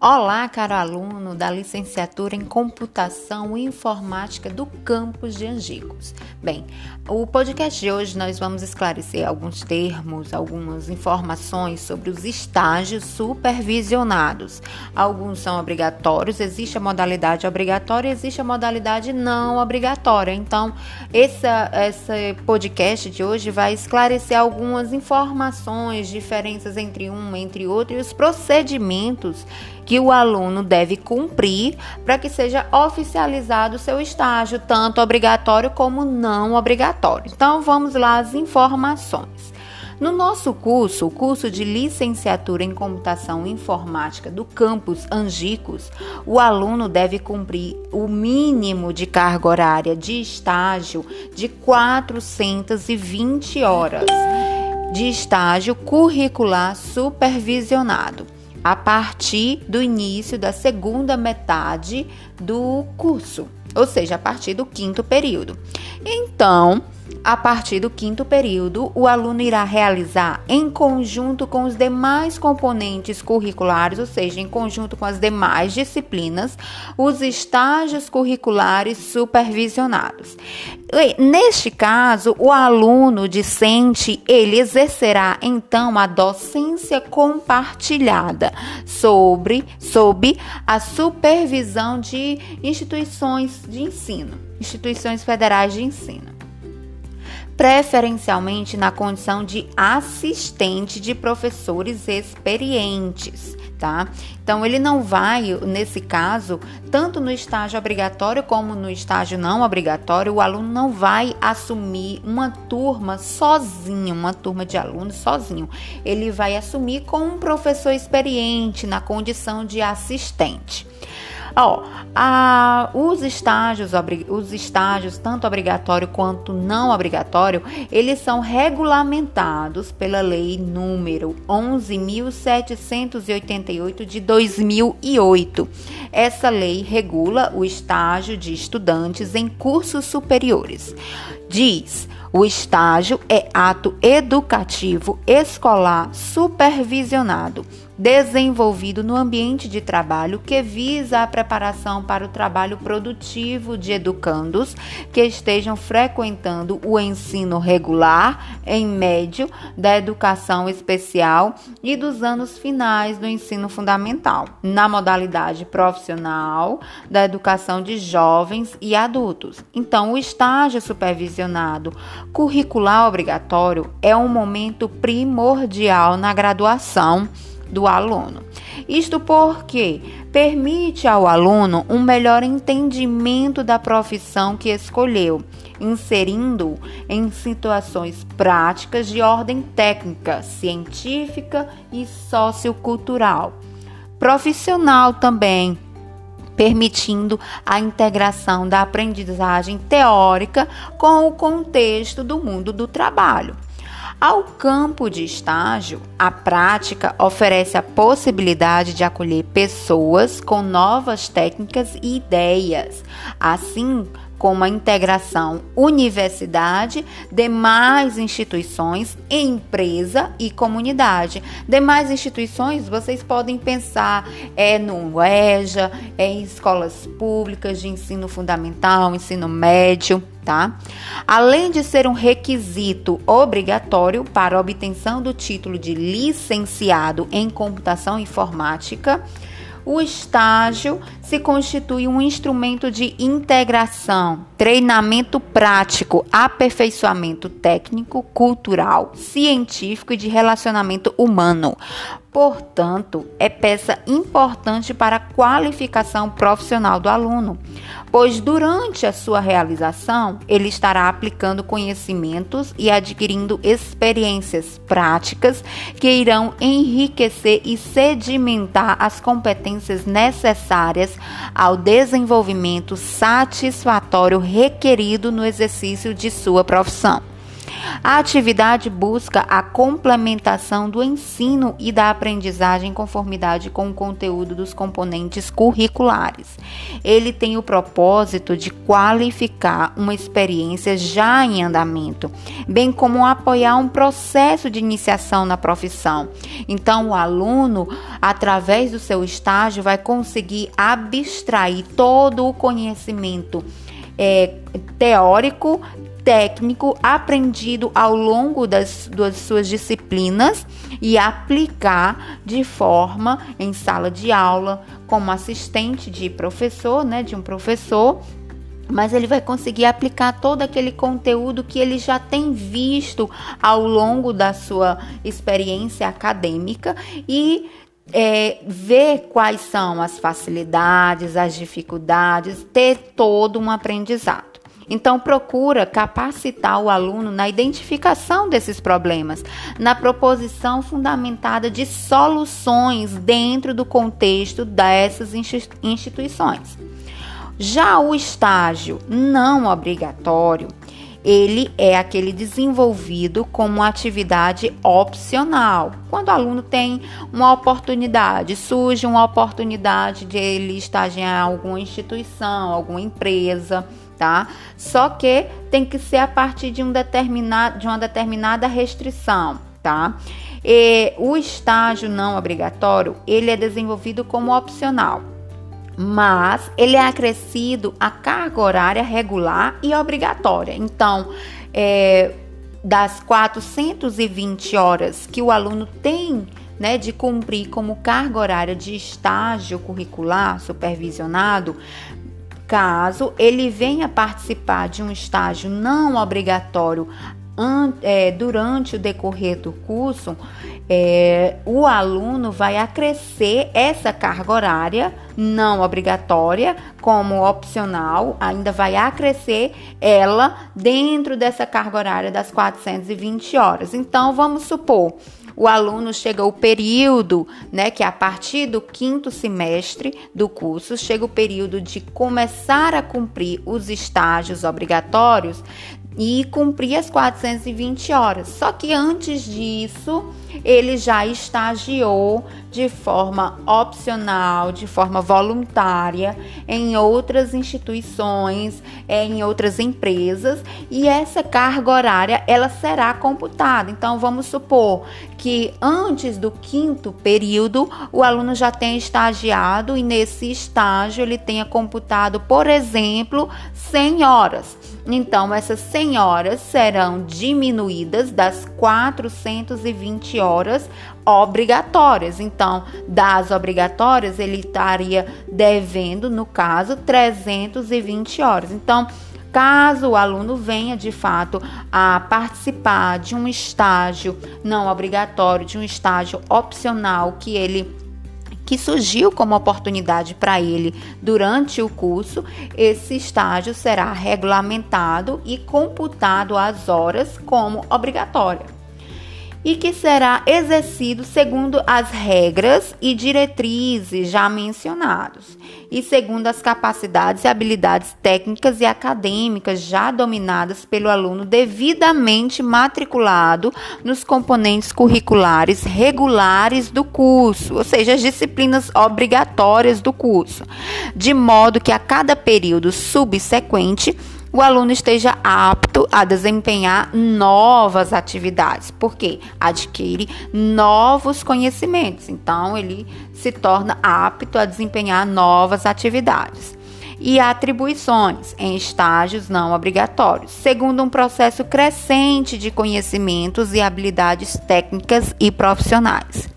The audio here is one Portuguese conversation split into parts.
Olá, caro aluno da licenciatura em Computação e Informática do campus de Angicos. Bem, o podcast de hoje nós vamos esclarecer alguns termos, algumas informações sobre os estágios supervisionados. Alguns são obrigatórios, existe a modalidade obrigatória, existe a modalidade não obrigatória. Então, essa, esse podcast de hoje vai esclarecer algumas informações, diferenças entre um entre outro e os procedimentos que o aluno deve cumprir para que seja oficializado o seu estágio, tanto obrigatório como não obrigatório. Então, vamos lá as informações. No nosso curso, o curso de licenciatura em computação informática do campus Angicos, o aluno deve cumprir o mínimo de carga horária de estágio de 420 horas de estágio curricular supervisionado a partir do início da segunda metade do curso, ou seja, a partir do quinto período. Então, a partir do quinto período, o aluno irá realizar em conjunto com os demais componentes curriculares, ou seja, em conjunto com as demais disciplinas, os estágios curriculares supervisionados. Neste caso, o aluno discente, ele exercerá então a docência compartilhada sobre sob a supervisão de instituições de ensino, instituições federais de ensino preferencialmente na condição de assistente de professores experientes, tá? Então ele não vai, nesse caso, tanto no estágio obrigatório como no estágio não obrigatório, o aluno não vai assumir uma turma sozinho, uma turma de alunos sozinho. Ele vai assumir com um professor experiente na condição de assistente. Ó, a, os estágios, os estágios, tanto obrigatório quanto não obrigatório, eles são regulamentados pela lei número 11.788 de 2008. Essa lei regula o estágio de estudantes em cursos superiores. Diz: o estágio é ato educativo escolar supervisionado desenvolvido no ambiente de trabalho que visa a preparação para o trabalho produtivo de educandos que estejam frequentando o ensino regular, em médio, da educação especial e dos anos finais do ensino fundamental, na modalidade profissional da educação de jovens e adultos. Então, o estágio supervisionado curricular obrigatório é um momento primordial na graduação do aluno. Isto porque permite ao aluno um melhor entendimento da profissão que escolheu, inserindo em situações práticas de ordem técnica, científica e sociocultural. Profissional também, permitindo a integração da aprendizagem teórica com o contexto do mundo do trabalho. Ao campo de estágio, a prática oferece a possibilidade de acolher pessoas com novas técnicas e ideias, assim como a integração universidade, demais instituições, empresa e comunidade. Demais instituições, vocês podem pensar é no EJA, é em escolas públicas de ensino fundamental, ensino médio tá? Além de ser um requisito obrigatório para obtenção do título de licenciado em computação informática, o estágio se constitui um instrumento de integração, treinamento prático, aperfeiçoamento técnico, cultural, científico e de relacionamento humano. Portanto, é peça importante para a qualificação profissional do aluno, pois durante a sua realização ele estará aplicando conhecimentos e adquirindo experiências práticas que irão enriquecer e sedimentar as competências necessárias ao desenvolvimento satisfatório requerido no exercício de sua profissão. A atividade busca a complementação do ensino e da aprendizagem em conformidade com o conteúdo dos componentes curriculares. Ele tem o propósito de qualificar uma experiência já em andamento, bem como apoiar um processo de iniciação na profissão. Então, o aluno, através do seu estágio, vai conseguir abstrair todo o conhecimento é, teórico, técnico aprendido ao longo das, das suas disciplinas e aplicar de forma em sala de aula, como assistente de professor, né, de um professor, mas ele vai conseguir aplicar todo aquele conteúdo que ele já tem visto ao longo da sua experiência acadêmica e é, ver quais são as facilidades, as dificuldades, ter todo um aprendizado. Então, procura capacitar o aluno na identificação desses problemas, na proposição fundamentada de soluções dentro do contexto dessas instituições. Já o estágio não obrigatório, ele é aquele desenvolvido como atividade opcional. Quando o aluno tem uma oportunidade, surge uma oportunidade de ele estagiar em alguma instituição, alguma empresa, tá? Só que tem que ser a partir de, um determinado, de uma determinada restrição, tá? E o estágio não obrigatório, ele é desenvolvido como opcional, mas ele é acrescido a carga horária regular e obrigatória. Então, é, das 420 horas que o aluno tem né, de cumprir como carga horária de estágio curricular supervisionado, Caso ele venha participar de um estágio não obrigatório é, durante o decorrer do curso, é, o aluno vai acrescer essa carga horária não obrigatória como opcional, ainda vai acrescer ela dentro dessa carga horária das 420 horas. Então, vamos supor o aluno chega o período, né, que é a partir do quinto semestre do curso, chega o período de começar a cumprir os estágios obrigatórios e cumprir as 420 horas. Só que antes disso, ele já estagiou de forma opcional, de forma voluntária em outras instituições, em outras empresas, e essa carga horária ela será computada. Então vamos supor que antes do quinto período o aluno já tenha estagiado e nesse estágio ele tenha computado, por exemplo, 100 horas. Então, essas 100 horas serão diminuídas das 420 horas obrigatórias. Então, das obrigatórias, ele estaria devendo, no caso, 320 horas. Então, Caso o aluno venha de fato a participar de um estágio não obrigatório, de um estágio opcional que ele que surgiu como oportunidade para ele durante o curso, esse estágio será regulamentado e computado as horas como obrigatória e que será exercido segundo as regras e diretrizes já mencionados e segundo as capacidades e habilidades técnicas e acadêmicas já dominadas pelo aluno devidamente matriculado nos componentes curriculares regulares do curso, ou seja, as disciplinas obrigatórias do curso, de modo que a cada período subsequente o aluno esteja apto a desempenhar novas atividades, porque adquire novos conhecimentos. Então, ele se torna apto a desempenhar novas atividades. E atribuições em estágios não obrigatórios, segundo um processo crescente de conhecimentos e habilidades técnicas e profissionais.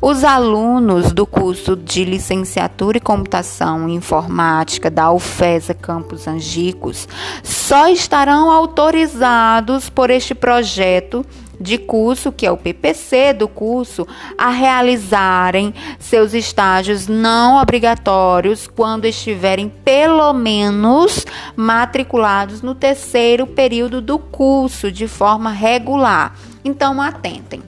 Os alunos do curso de licenciatura em computação e informática da UFESA Campus Angicos só estarão autorizados por este projeto de curso, que é o PPC do curso, a realizarem seus estágios não obrigatórios quando estiverem pelo menos matriculados no terceiro período do curso de forma regular. Então, atentem.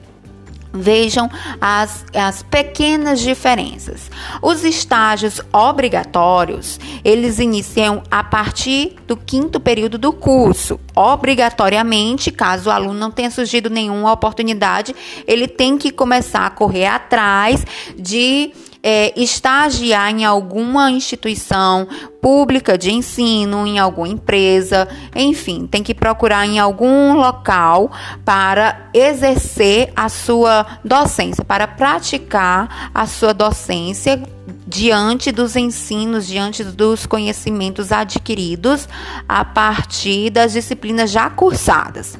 Vejam as, as pequenas diferenças. Os estágios obrigatórios, eles iniciam a partir do quinto período do curso. Obrigatoriamente, caso o aluno não tenha surgido nenhuma oportunidade, ele tem que começar a correr atrás de é, estagiar em alguma instituição pública de ensino, em alguma empresa, enfim, tem que procurar em algum local para exercer a sua docência, para praticar a sua docência diante dos ensinos, diante dos conhecimentos adquiridos a partir das disciplinas já cursadas.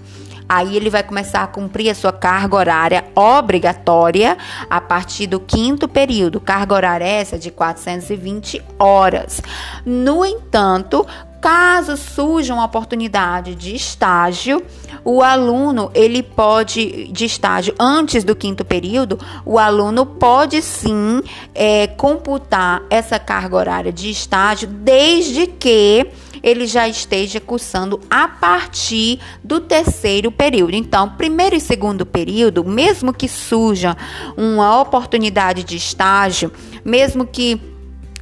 Aí ele vai começar a cumprir a sua carga horária obrigatória a partir do quinto período. Carga horária essa de 420 horas. No entanto, Caso surja uma oportunidade de estágio, o aluno ele pode de estágio antes do quinto período, o aluno pode sim é, computar essa carga horária de estágio, desde que ele já esteja cursando a partir do terceiro período. Então, primeiro e segundo período, mesmo que surja uma oportunidade de estágio, mesmo que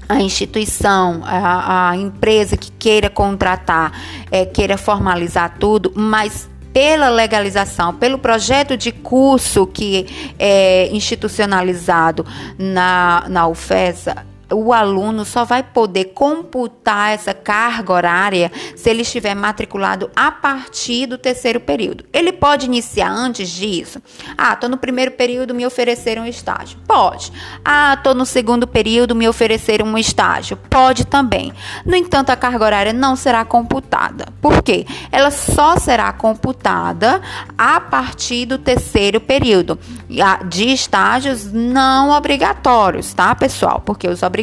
a instituição, a, a empresa que queira contratar, é, queira formalizar tudo, mas pela legalização, pelo projeto de curso que é institucionalizado na, na UFESA, o aluno só vai poder computar essa carga horária se ele estiver matriculado a partir do terceiro período. Ele pode iniciar antes disso? Ah, estou no primeiro período, me ofereceram um estágio. Pode. Ah, estou no segundo período, me ofereceram um estágio. Pode também. No entanto, a carga horária não será computada. Por quê? Ela só será computada a partir do terceiro período de estágios não obrigatórios, tá, pessoal? Porque os obrigatórios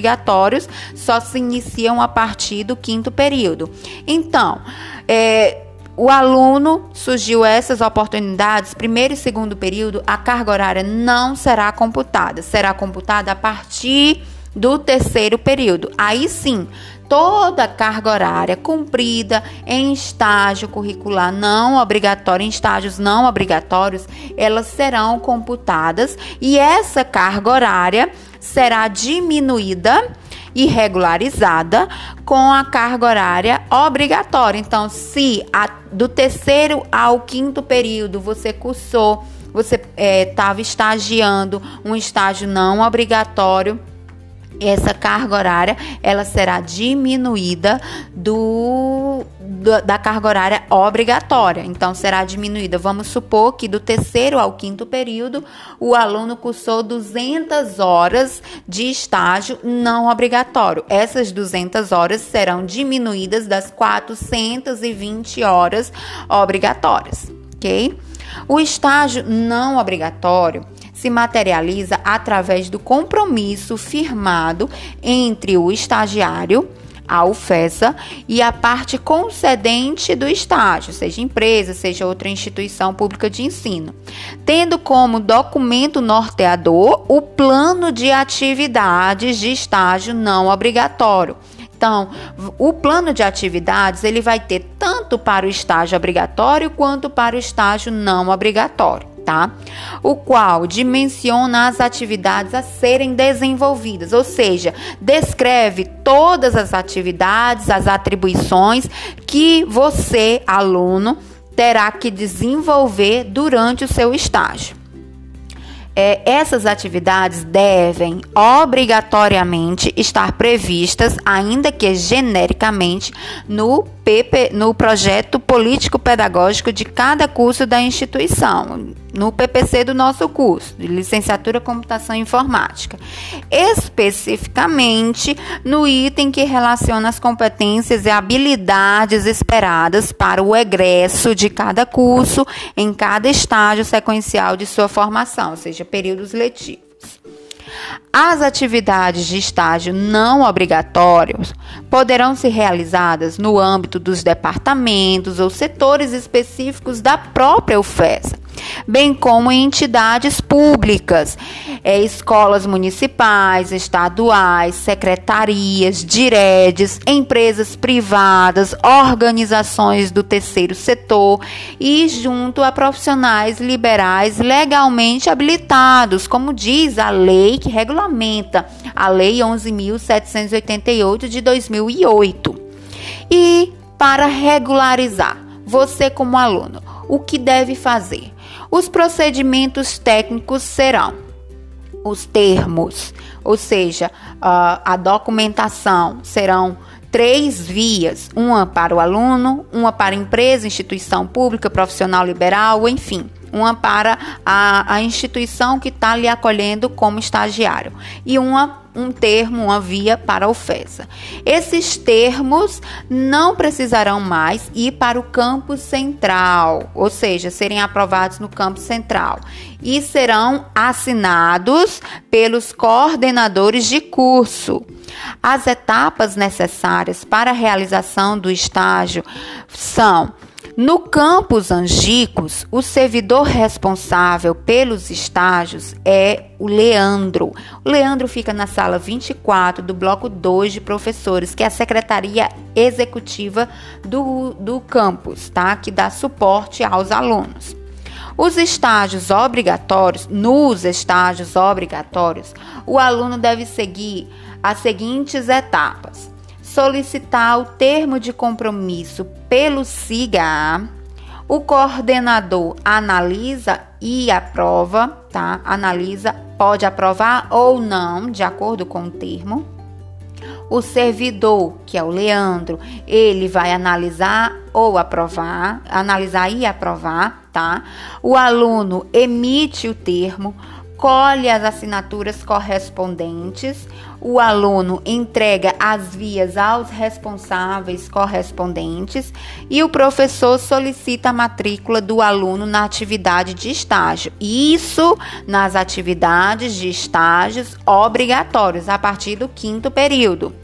só se iniciam a partir do quinto período. Então, é, o aluno surgiu essas oportunidades, primeiro e segundo período, a carga horária não será computada, será computada a partir do terceiro período. Aí sim, toda a carga horária cumprida em estágio curricular não obrigatório, em estágios não obrigatórios, elas serão computadas e essa carga horária será diminuída e regularizada com a carga horária obrigatória. Então, se a, do terceiro ao quinto período você cursou, você estava é, estagiando um estágio não obrigatório essa carga horária ela será diminuída do, do, da carga horária obrigatória. Então será diminuída. Vamos supor que do terceiro ao quinto período o aluno cursou 200 horas de estágio não obrigatório. Essas 200 horas serão diminuídas das 420 horas obrigatórias, OK? O estágio não obrigatório se materializa através do compromisso firmado entre o estagiário, a UFESA, e a parte concedente do estágio, seja empresa, seja outra instituição pública de ensino, tendo como documento norteador o plano de atividades de estágio não obrigatório. Então, o plano de atividades ele vai ter tanto para o estágio obrigatório quanto para o estágio não obrigatório tá? O qual dimensiona as atividades a serem desenvolvidas, ou seja, descreve todas as atividades, as atribuições que você, aluno, terá que desenvolver durante o seu estágio. É, essas atividades devem obrigatoriamente estar previstas, ainda que genericamente, no PP, no projeto político-pedagógico de cada curso da instituição, no PPC do nosso curso, de licenciatura Computação Informática. Especificamente no item que relaciona as competências e habilidades esperadas para o egresso de cada curso em cada estágio sequencial de sua formação, ou seja, períodos letivos. As atividades de estágio não obrigatórios poderão ser realizadas no âmbito dos departamentos ou setores específicos da própria UFES, bem como em entidades públicas, é, escolas municipais, estaduais, secretarias, diredes, empresas privadas, organizações do terceiro setor e junto a profissionais liberais legalmente habilitados, como diz a lei que regulamenta a Lei 11.788 de 2008. E para regularizar, você como aluno, o que deve fazer? Os procedimentos técnicos serão os termos, ou seja, a documentação serão três vias: uma para o aluno, uma para empresa, instituição pública, profissional liberal, enfim uma para a, a instituição que está lhe acolhendo como estagiário e uma um termo, uma via para a ofensa. Esses termos não precisarão mais ir para o campus central, ou seja, serem aprovados no campus central e serão assinados pelos coordenadores de curso. As etapas necessárias para a realização do estágio são no campus Angicos, o servidor responsável pelos estágios é o Leandro. O Leandro fica na sala 24 do bloco 2 de professores, que é a secretaria executiva do, do campus, tá? Que dá suporte aos alunos. Os estágios obrigatórios, nos estágios obrigatórios, o aluno deve seguir as seguintes etapas: solicitar o termo de compromisso pelo SIGA, o coordenador analisa e aprova, tá? Analisa, pode aprovar ou não, de acordo com o termo. O servidor, que é o Leandro, ele vai analisar ou aprovar, analisar e aprovar, tá? O aluno emite o termo, colhe as assinaturas correspondentes, o aluno entrega as vias aos responsáveis correspondentes e o professor solicita a matrícula do aluno na atividade de estágio. Isso nas atividades de estágios obrigatórios a partir do quinto período.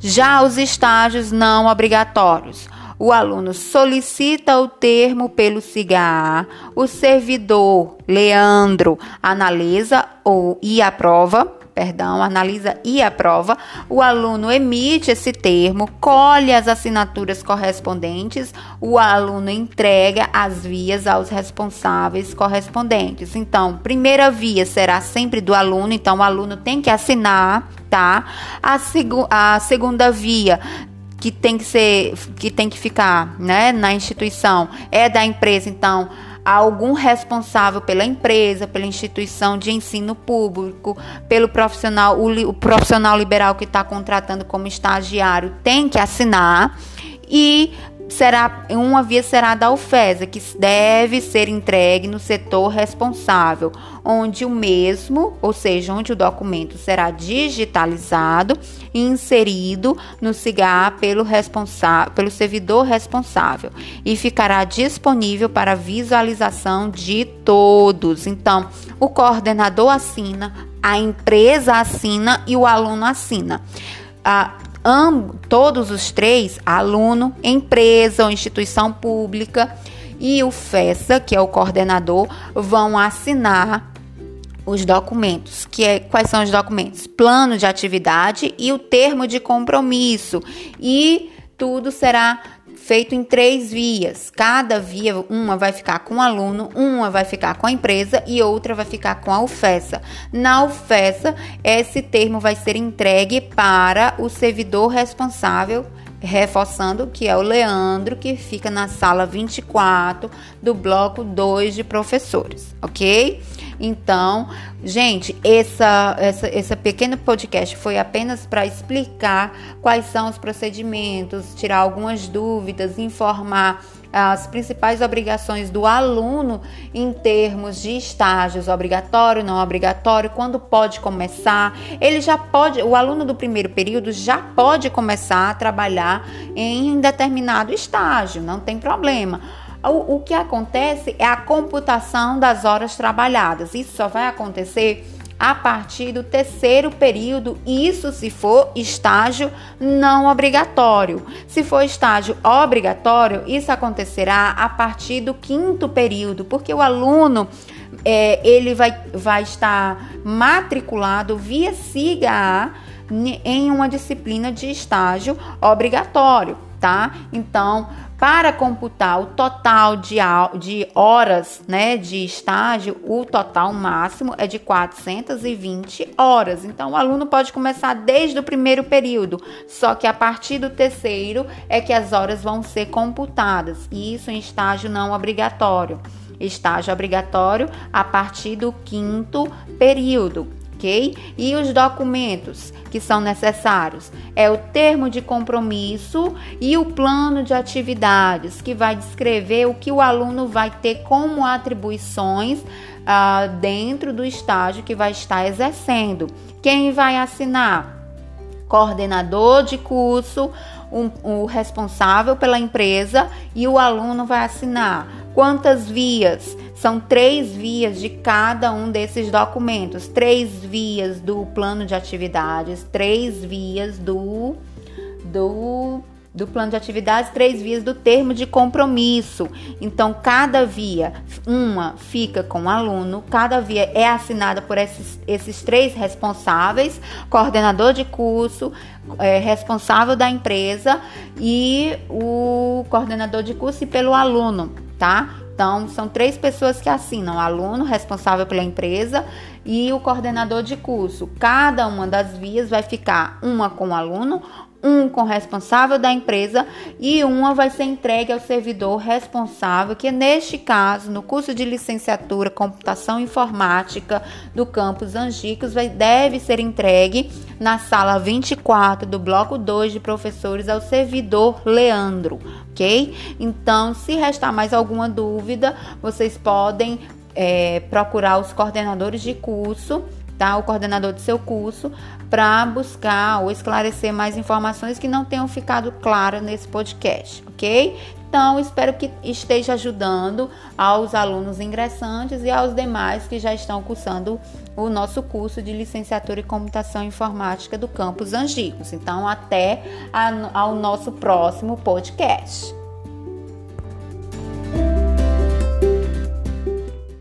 Já os estágios não obrigatórios o aluno solicita o termo pelo CIGA, o servidor Leandro analisa ou e aprova perdão, analisa e aprova, o aluno emite esse termo, colhe as assinaturas correspondentes, o aluno entrega as vias aos responsáveis correspondentes. Então, primeira via será sempre do aluno, então o aluno tem que assinar, tá? A, seg a segunda via que tem que ser, que tem que ficar, né, na instituição. É da empresa, então algum responsável pela empresa, pela instituição de ensino público, pelo profissional, o, o profissional liberal que está contratando como estagiário tem que assinar. E será uma via será da UFESA, que deve ser entregue no setor responsável, onde o mesmo, ou seja, onde o documento será digitalizado e inserido no CIGA pelo, pelo servidor responsável e ficará disponível para visualização de todos. Então, o coordenador assina, a empresa assina e o aluno assina. Ah, Ambos, todos os três, aluno, empresa ou instituição pública e o FESA, que é o coordenador, vão assinar os documentos, que é quais são os documentos? Plano de atividade e o termo de compromisso. E tudo será feito em três vias. Cada via, uma vai ficar com o aluno, uma vai ficar com a empresa e outra vai ficar com a UFESA. Na UFESA, esse termo vai ser entregue para o servidor responsável reforçando que é o Leandro, que fica na sala 24 do bloco 2 de professores, ok? Então, gente, essa, essa, esse pequeno podcast foi apenas para explicar quais são os procedimentos, tirar algumas dúvidas, informar as principais obrigações do aluno em termos de estágios obrigatório, não obrigatório, quando pode começar. Ele já pode, o aluno do primeiro período já pode começar a trabalhar em determinado estágio, não tem problema. O, o que acontece é a computação das horas trabalhadas. Isso só vai acontecer a partir do terceiro período, isso se for estágio não obrigatório. Se for estágio obrigatório, isso acontecerá a partir do quinto período, porque o aluno é, ele vai, vai estar matriculado via SIGA em uma disciplina de estágio obrigatório, tá? Então, para computar o total de, de horas né, de estágio, o total máximo é de 420 horas. Então, o aluno pode começar desde o primeiro período, só que a partir do terceiro é que as horas vão ser computadas, e isso em estágio não obrigatório. Estágio obrigatório a partir do quinto período ok? E os documentos que são necessários é o termo de compromisso e o plano de atividades, que vai descrever o que o aluno vai ter como atribuições ah, dentro do estágio que vai estar exercendo. Quem vai assinar? Coordenador de curso, um, o responsável pela empresa e o aluno vai assinar. Quantas vias? São três vias de cada um desses documentos, três vias do plano de atividades, três vias do do do plano de atividades, três vias do termo de compromisso. Então, cada via, uma fica com o aluno, cada via é assinada por esses, esses três responsáveis: coordenador de curso, é, responsável da empresa e o coordenador de curso e pelo aluno, tá? Então, são três pessoas que assinam: o aluno responsável pela empresa e o coordenador de curso. Cada uma das vias vai ficar uma com o aluno, um com o responsável da empresa e uma vai ser entregue ao servidor responsável, que neste caso, no curso de licenciatura Computação Informática do campus Angicos, vai, deve ser entregue na sala 24 do bloco 2 de professores ao servidor Leandro, ok? Então, se restar mais alguma dúvida, vocês podem é, procurar os coordenadores de curso tá? O coordenador do seu curso para buscar ou esclarecer mais informações que não tenham ficado claras nesse podcast, ok? Então, espero que esteja ajudando aos alunos ingressantes e aos demais que já estão cursando o nosso curso de licenciatura em computação informática do campus Angicos. Então, até a, ao nosso próximo podcast.